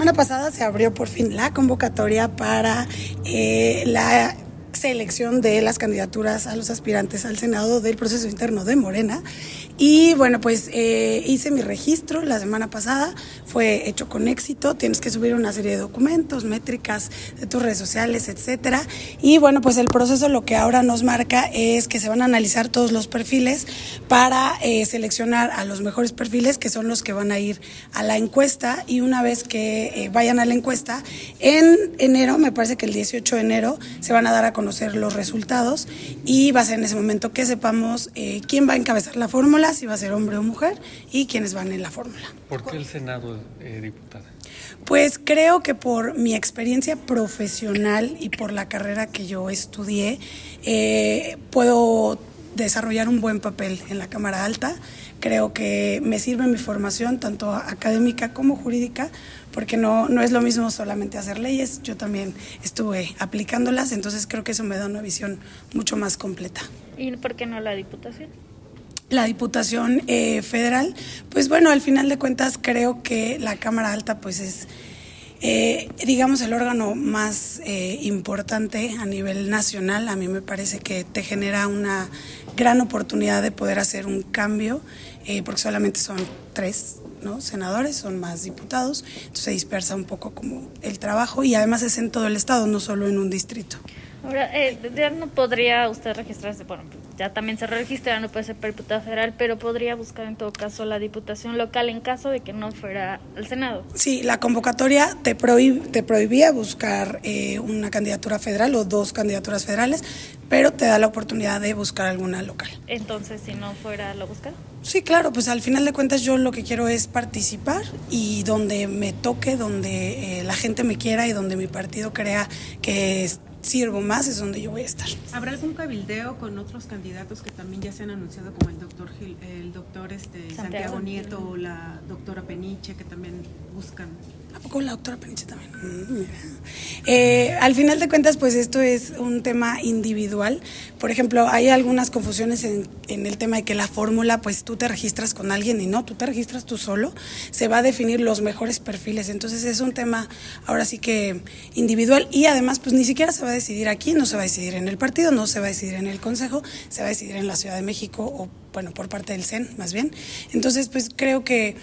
Semana pasada se abrió por fin la convocatoria para eh, la selección de las candidaturas a los aspirantes al Senado del proceso interno de Morena. Y bueno, pues eh, hice mi registro la semana pasada, fue hecho con éxito, tienes que subir una serie de documentos, métricas de tus redes sociales, etcétera. Y bueno, pues el proceso lo que ahora nos marca es que se van a analizar todos los perfiles para eh, seleccionar a los mejores perfiles, que son los que van a ir a la encuesta. Y una vez que eh, vayan a la encuesta, en enero, me parece que el 18 de enero, se van a dar a los resultados y va a ser en ese momento que sepamos quién va a encabezar la fórmula si va a ser hombre o mujer y quiénes van en la fórmula. ¿Por qué el Senado, eh, diputada? Pues creo que por mi experiencia profesional y por la carrera que yo estudié, eh, puedo desarrollar un buen papel en la Cámara Alta. Creo que me sirve mi formación, tanto académica como jurídica, porque no, no es lo mismo solamente hacer leyes, yo también estuve aplicándolas, entonces creo que eso me da una visión mucho más completa. ¿Y por qué no la Diputación? la Diputación eh, Federal, pues bueno, al final de cuentas creo que la Cámara Alta pues es, eh, digamos, el órgano más eh, importante a nivel nacional. A mí me parece que te genera una gran oportunidad de poder hacer un cambio, porque solamente son tres ¿no? senadores, son más diputados, entonces se dispersa un poco como el trabajo y además es en todo el estado, no solo en un distrito. Ahora, ya no podría usted registrarse, bueno, ya también se registra, no puede ser para diputado federal, pero podría buscar en todo caso la diputación local en caso de que no fuera al Senado. Sí, la convocatoria te, te prohibía buscar eh, una candidatura federal o dos candidaturas federales, pero te da la oportunidad de buscar alguna local. Entonces, si no fuera, ¿lo buscar? Sí, claro, pues al final de cuentas yo lo que quiero es participar y donde me toque, donde eh, la gente me quiera y donde mi partido crea que sirvo más es donde yo voy a estar. ¿Habrá algún cabildeo con otros candidatos que también ya se han anunciado como el doctor el doctor este Santiago, Nieto o la doctora Peniche que también buscan? ¿A poco la doctora Peniche también? Mm, eh, al final de cuentas, pues esto es un tema individual. Por ejemplo, hay algunas confusiones en, en el tema de que la fórmula, pues tú te registras con alguien y no, tú te registras tú solo. Se va a definir los mejores perfiles. Entonces es un tema ahora sí que individual y además, pues ni siquiera se va a decidir aquí, no se va a decidir en el partido, no se va a decidir en el Consejo, se va a decidir en la Ciudad de México o, bueno, por parte del CEN más bien. Entonces, pues creo que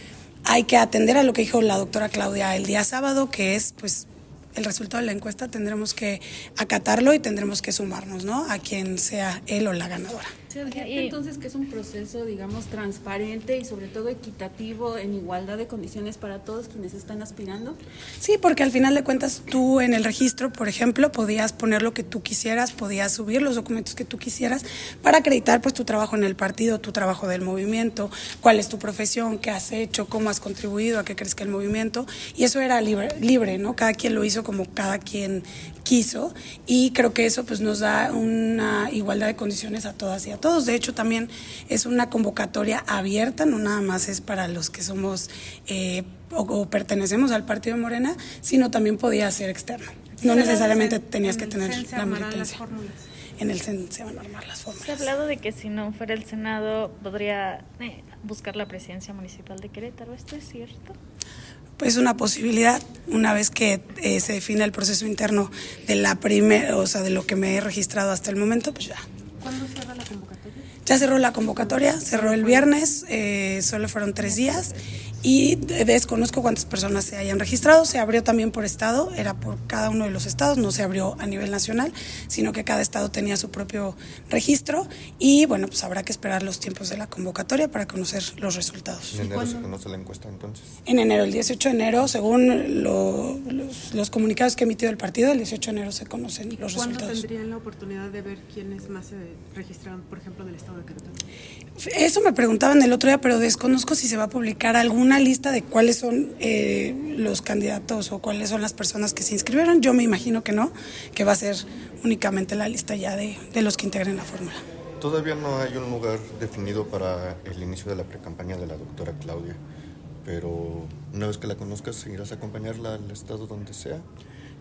hay que atender a lo que dijo la doctora Claudia el día sábado, que es, pues, el resultado de la encuesta tendremos que acatarlo y tendremos que sumarnos, ¿no? A quien sea él o la ganadora. Entonces que es un proceso, digamos, transparente y sobre todo equitativo en igualdad de condiciones para todos quienes están aspirando? Sí, porque al final de cuentas tú en el registro, por ejemplo, podías poner lo que tú quisieras, podías subir los documentos que tú quisieras para acreditar pues tu trabajo en el partido, tu trabajo del movimiento, cuál es tu profesión, qué has hecho, cómo has contribuido, a qué crees que el movimiento y eso era libre, libre, ¿no? Cada quien lo hizo como cada quien quiso y creo que eso pues nos da una igualdad de condiciones a todas y a todos. De hecho también es una convocatoria abierta, no nada más es para los que somos eh, o, pertenecemos al partido de Morena, sino también podía ser externo. No necesariamente tenías que tener la militancia. En el CEN se van a armar las fórmulas. Se ha hablado de que si no fuera el Senado podría eh, buscar la presidencia municipal de Querétaro. ¿Esto es cierto? pues una posibilidad una vez que eh, se define el proceso interno de la primera, o sea, de lo que me he registrado hasta el momento, pues ya. ¿Cuándo convocatoria? Ya cerró la convocatoria, cerró el viernes, eh, solo fueron tres días y desconozco cuántas personas se hayan registrado. Se abrió también por estado, era por cada uno de los estados, no se abrió a nivel nacional, sino que cada estado tenía su propio registro y bueno, pues habrá que esperar los tiempos de la convocatoria para conocer los resultados. ¿En enero se conoce la encuesta entonces? En enero, el 18 de enero, según los, comunicados que ha emitido el partido, el 18 de enero se conocen los resultados. ¿Cuándo tendrían la oportunidad de ver quiénes más se registraron, por ejemplo, del estado de Querétaro? Eso me preguntaban el otro día, pero desconozco si se va a publicar alguna lista de cuáles son eh, los candidatos o cuáles son las personas que se inscribieron. Yo me imagino que no, que va a ser únicamente la lista ya de, de los que integren la fórmula. Todavía no hay un lugar definido para el inicio de la precampaña de la doctora Claudia, pero una vez que la conozcas, ¿irás a acompañarla al estado donde sea?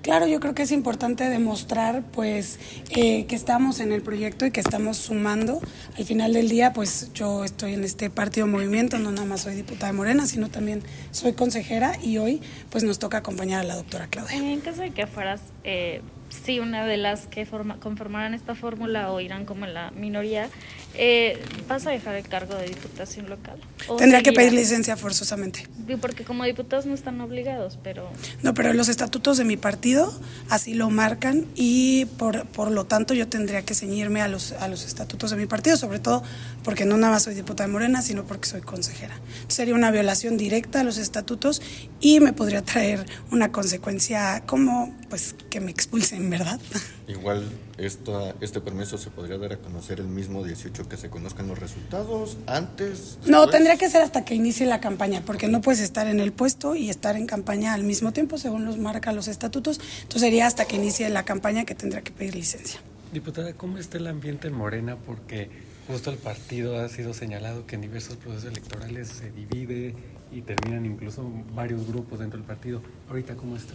Claro, yo creo que es importante demostrar pues eh, que estamos en el proyecto y que estamos sumando. Al final del día, pues yo estoy en este partido movimiento, no nada más soy diputada de Morena, sino también soy consejera y hoy pues nos toca acompañar a la doctora Claudia. En caso de que fueras eh, sí una de las que forma, conformarán esta fórmula o irán como en la minoría, eh, ¿vas a dejar el cargo de diputación local? Tendría que pedir licencia forzosamente. Porque como diputados no están obligados, pero... No, pero los estatutos de mi partido así lo marcan y por, por lo tanto yo tendría que ceñirme a los, a los estatutos de mi partido, sobre todo porque no nada más soy diputada de Morena, sino porque soy consejera. Sería una violación directa a los estatutos y me podría traer una consecuencia como pues que me expulsen, ¿verdad? Igual esta, este permiso se podría dar a conocer el mismo 18 que se conozcan los resultados, antes. No, tendría que ser hasta que inicie la campaña, porque no puedes estar en el puesto y estar en campaña al mismo tiempo, según los marca los estatutos. Entonces sería hasta que inicie la campaña que tendría que pedir licencia. Diputada, ¿cómo está el ambiente en Morena? Porque justo el partido ha sido señalado que en diversos procesos electorales se divide y terminan incluso varios grupos dentro del partido. Ahorita, ¿cómo está?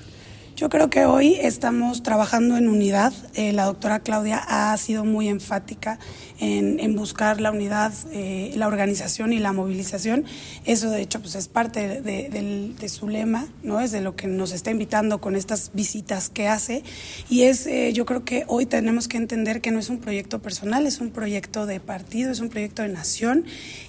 Yo creo que hoy estamos trabajando en unidad. Eh, la doctora Claudia ha sido muy enfática en, buscar la unidad, eh, la organización y la movilización. Eso, de hecho, pues es parte de, su lema, ¿no? Es de lo que nos está invitando con estas visitas que hace. Y es, eh, yo creo que hoy tenemos que entender que no es un proyecto personal, es un proyecto de partido, es un proyecto de nación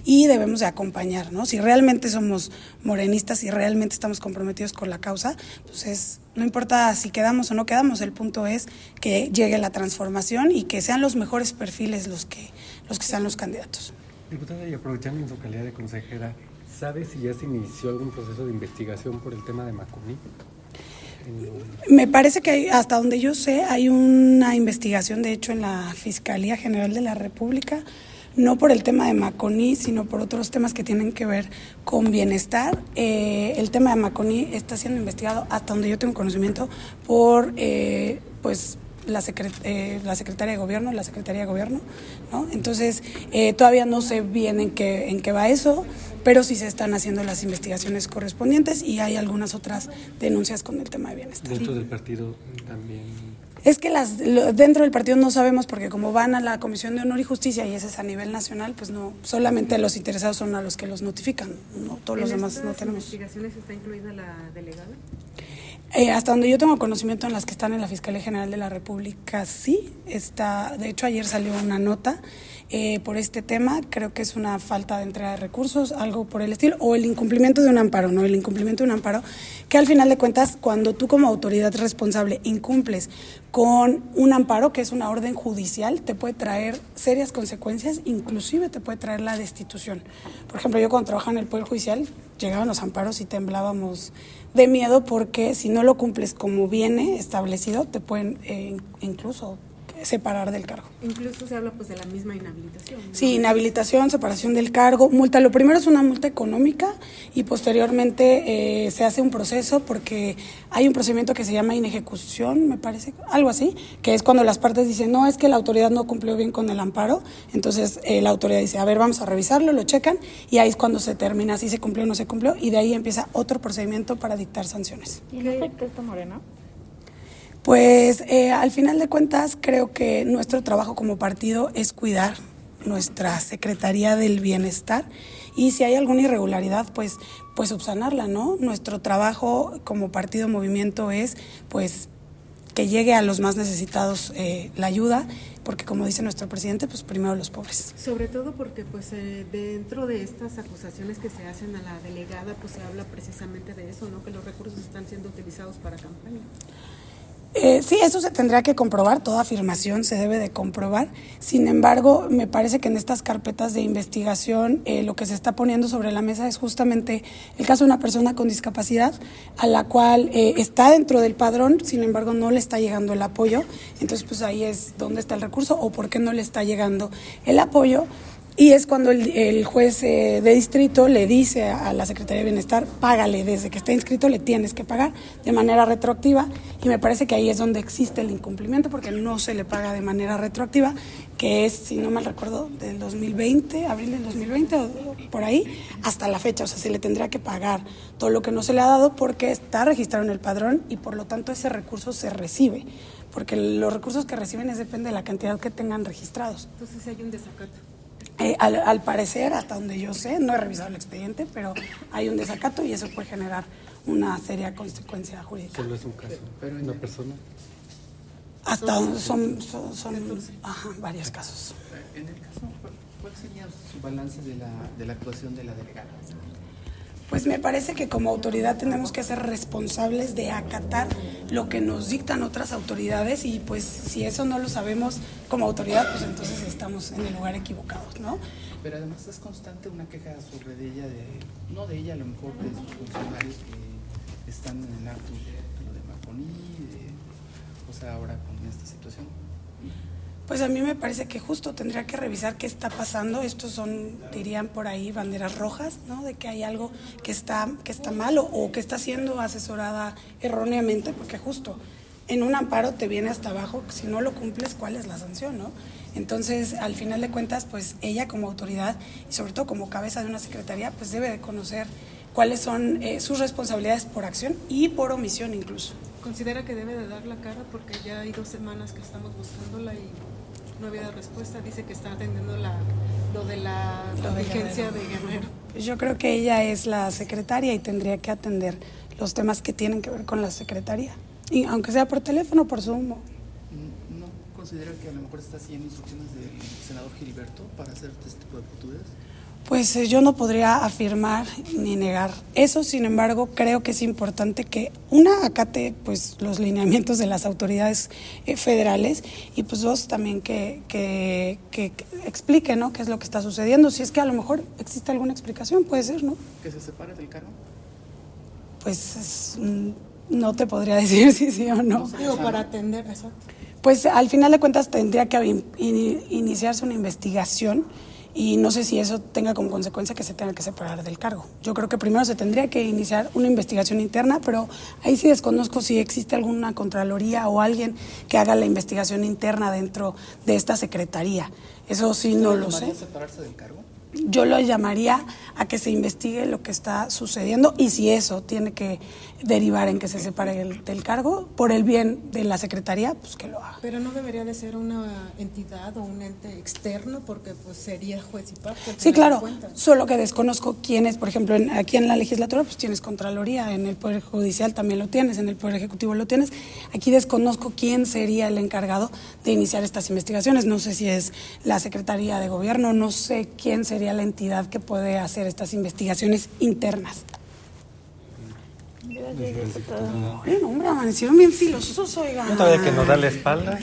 y debemos de acompañar, ¿no? Si realmente somos morenistas y realmente estamos comprometidos con la causa, pues es no importa si quedamos o no quedamos, el punto es que llegue la transformación y que sean los mejores perfiles los que, los que sean los candidatos. Diputada, y aprovechando en su calidad de consejera, ¿sabe si ya se inició algún proceso de investigación por el tema de Macuní? Me parece que hasta donde yo sé hay una investigación, de hecho, en la Fiscalía General de la República no por el tema de Maconi, sino por otros temas que tienen que ver con bienestar. Eh, el tema de Maconi está siendo investigado, hasta donde yo tengo conocimiento, por eh, pues la, eh, la Secretaría de Gobierno, la Secretaría de Gobierno, ¿no? Entonces, todavía no sé bien en qué, en qué va eso, pero sí se están haciendo las investigaciones correspondientes y hay algunas otras denuncias con el tema de bienestar. Dentro del partido también es que las dentro del partido no sabemos porque como van a la Comisión de Honor y Justicia y ese es a nivel nacional, pues no, solamente los interesados son a los que los notifican, no todos los demás no tenemos. investigaciones está incluida la delegada? Eh, hasta donde yo tengo conocimiento en las que están en la Fiscalía General de la República, sí, está, de hecho ayer salió una nota eh, por este tema. Creo que es una falta de entrega de recursos, algo por el estilo, o el incumplimiento de un amparo, ¿no? El incumplimiento de un amparo, que al final de cuentas, cuando tú como autoridad responsable incumples con un amparo, que es una orden judicial, te puede traer serias consecuencias, inclusive te puede traer la destitución. Por ejemplo, yo cuando trabajaba en el Poder Judicial, llegaban los amparos y temblábamos de miedo porque si no lo cumples como viene establecido, te pueden eh, incluso separar del cargo. Incluso se habla pues de la misma inhabilitación. Sí, inhabilitación, separación del cargo, multa. Lo primero es una multa económica y posteriormente eh, se hace un proceso porque hay un procedimiento que se llama inejecución, me parece, algo así, que es cuando las partes dicen, no, es que la autoridad no cumplió bien con el amparo, entonces eh, la autoridad dice, a ver, vamos a revisarlo, lo checan y ahí es cuando se termina si se cumplió o no se cumplió y de ahí empieza otro procedimiento para dictar sanciones. ¿Y qué está Morena? Pues eh, al final de cuentas creo que nuestro trabajo como partido es cuidar nuestra Secretaría del Bienestar y si hay alguna irregularidad, pues, pues subsanarla, ¿no? Nuestro trabajo como partido movimiento es, pues, que llegue a los más necesitados eh, la ayuda, porque como dice nuestro presidente, pues primero los pobres. Sobre todo porque pues eh, dentro de estas acusaciones que se hacen a la delegada, pues se habla precisamente de eso, ¿no? Que los recursos están siendo utilizados para campaña. Eh, sí, eso se tendrá que comprobar, toda afirmación se debe de comprobar. Sin embargo, me parece que en estas carpetas de investigación eh, lo que se está poniendo sobre la mesa es justamente el caso de una persona con discapacidad a la cual eh, está dentro del padrón, sin embargo no le está llegando el apoyo. Entonces, pues ahí es dónde está el recurso o por qué no le está llegando el apoyo Y es cuando el, juez eh, de distrito le dice a la Secretaría de Bienestar, págale, desde que está inscrito le tienes que pagar de manera retroactiva. Y me parece que ahí es donde existe el incumplimiento, porque no se le paga de manera retroactiva, que es, si no mal recuerdo, del 2020, abril del 2020 o por ahí, hasta la fecha. O sea, se le tendría que pagar todo lo que no se le ha dado porque está registrado en el padrón y por lo tanto ese recurso se recibe. Porque los recursos que reciben es depende de la cantidad que tengan registrados. Entonces hay un desacato. Eh, al, parecer, hasta donde yo sé, no he revisado el expediente, pero hay un desacato y eso puede generar una seria consecuencia jurídica. ¿Solo es un caso? ¿Pero una persona? Hasta son, son, varios casos. En el caso, ¿cuál sería su balance de la, de la actuación de la delegada? Pues me parece que como autoridad tenemos que ser responsables de acatar lo que nos dictan otras autoridades y pues si eso no lo sabemos como autoridad, pues entonces estamos en el lugar equivocado, ¿no? Pero además es constante una queja sobre de ella, de, no de ella, a lo mejor de sus funcionarios que están en el acto de Marconi, o sea, ahora con esta situación. Pues a mí me parece que justo tendría que revisar qué está pasando. Estos son, dirían por ahí, banderas rojas, ¿no? De que hay algo que está, que está mal o, que está siendo asesorada erróneamente, porque justo en un amparo te viene hasta abajo, si no lo cumples, ¿cuál es la sanción, no? Entonces, al final de cuentas, pues ella como autoridad y sobre todo como cabeza de una secretaría, pues debe de conocer cuáles son eh, sus responsabilidades por acción y por omisión incluso. ¿Considera que debe de dar la cara porque ya hay dos semanas que estamos buscándola y no había respuesta. Dice que está atendiendo la, lo de la vigencia de Guerrero. Yo creo que ella es la secretaria y tendría que atender los temas que tienen que ver con la secretaria. Y aunque sea por teléfono, por Zoom. ¿No considera que a lo mejor está siguiendo instrucciones del senador Gilberto para hacer este tipo de actitudes? Pues eh, yo no podría afirmar ni negar eso, sin embargo, creo que es importante que una acate pues los lineamientos de las autoridades eh, federales y pues dos también que, que, que, explique ¿no? qué es lo que está sucediendo, si es que a lo mejor existe alguna explicación, puede ser, ¿no? ¿Que se separe del cargo? Pues no te podría decir si sí o no. Digo, para atender, exacto. Pues al final de cuentas tendría que iniciarse una investigación y no sé si eso tenga como consecuencia que se tenga que separar del cargo. Yo creo que primero se tendría que iniciar una investigación interna, pero ahí sí desconozco si existe alguna contraloría o alguien que haga la investigación interna dentro de esta secretaría. Eso sí no lo sé. separarse del cargo? Yo lo llamaría a que se investigue lo que está sucediendo y si eso tiene que derivar en que se separe el, del cargo por el bien de la Secretaría, pues que lo haga. Pero no debería de ser una entidad o un ente externo porque pues sería juez y parte. Sí, claro, solo que desconozco quién es, por ejemplo, aquí en la legislatura pues tienes Contraloría, en el Poder Judicial también lo tienes, en el Poder Ejecutivo lo tienes. Aquí desconozco quién sería el encargado de iniciar estas investigaciones, no sé si es la Secretaría de Gobierno, no sé quién sería la entidad que puede hacer estas investigaciones internas. Bueno, hombre, amanecieron bien filosos, oigan. ¿No que nos da la espalda?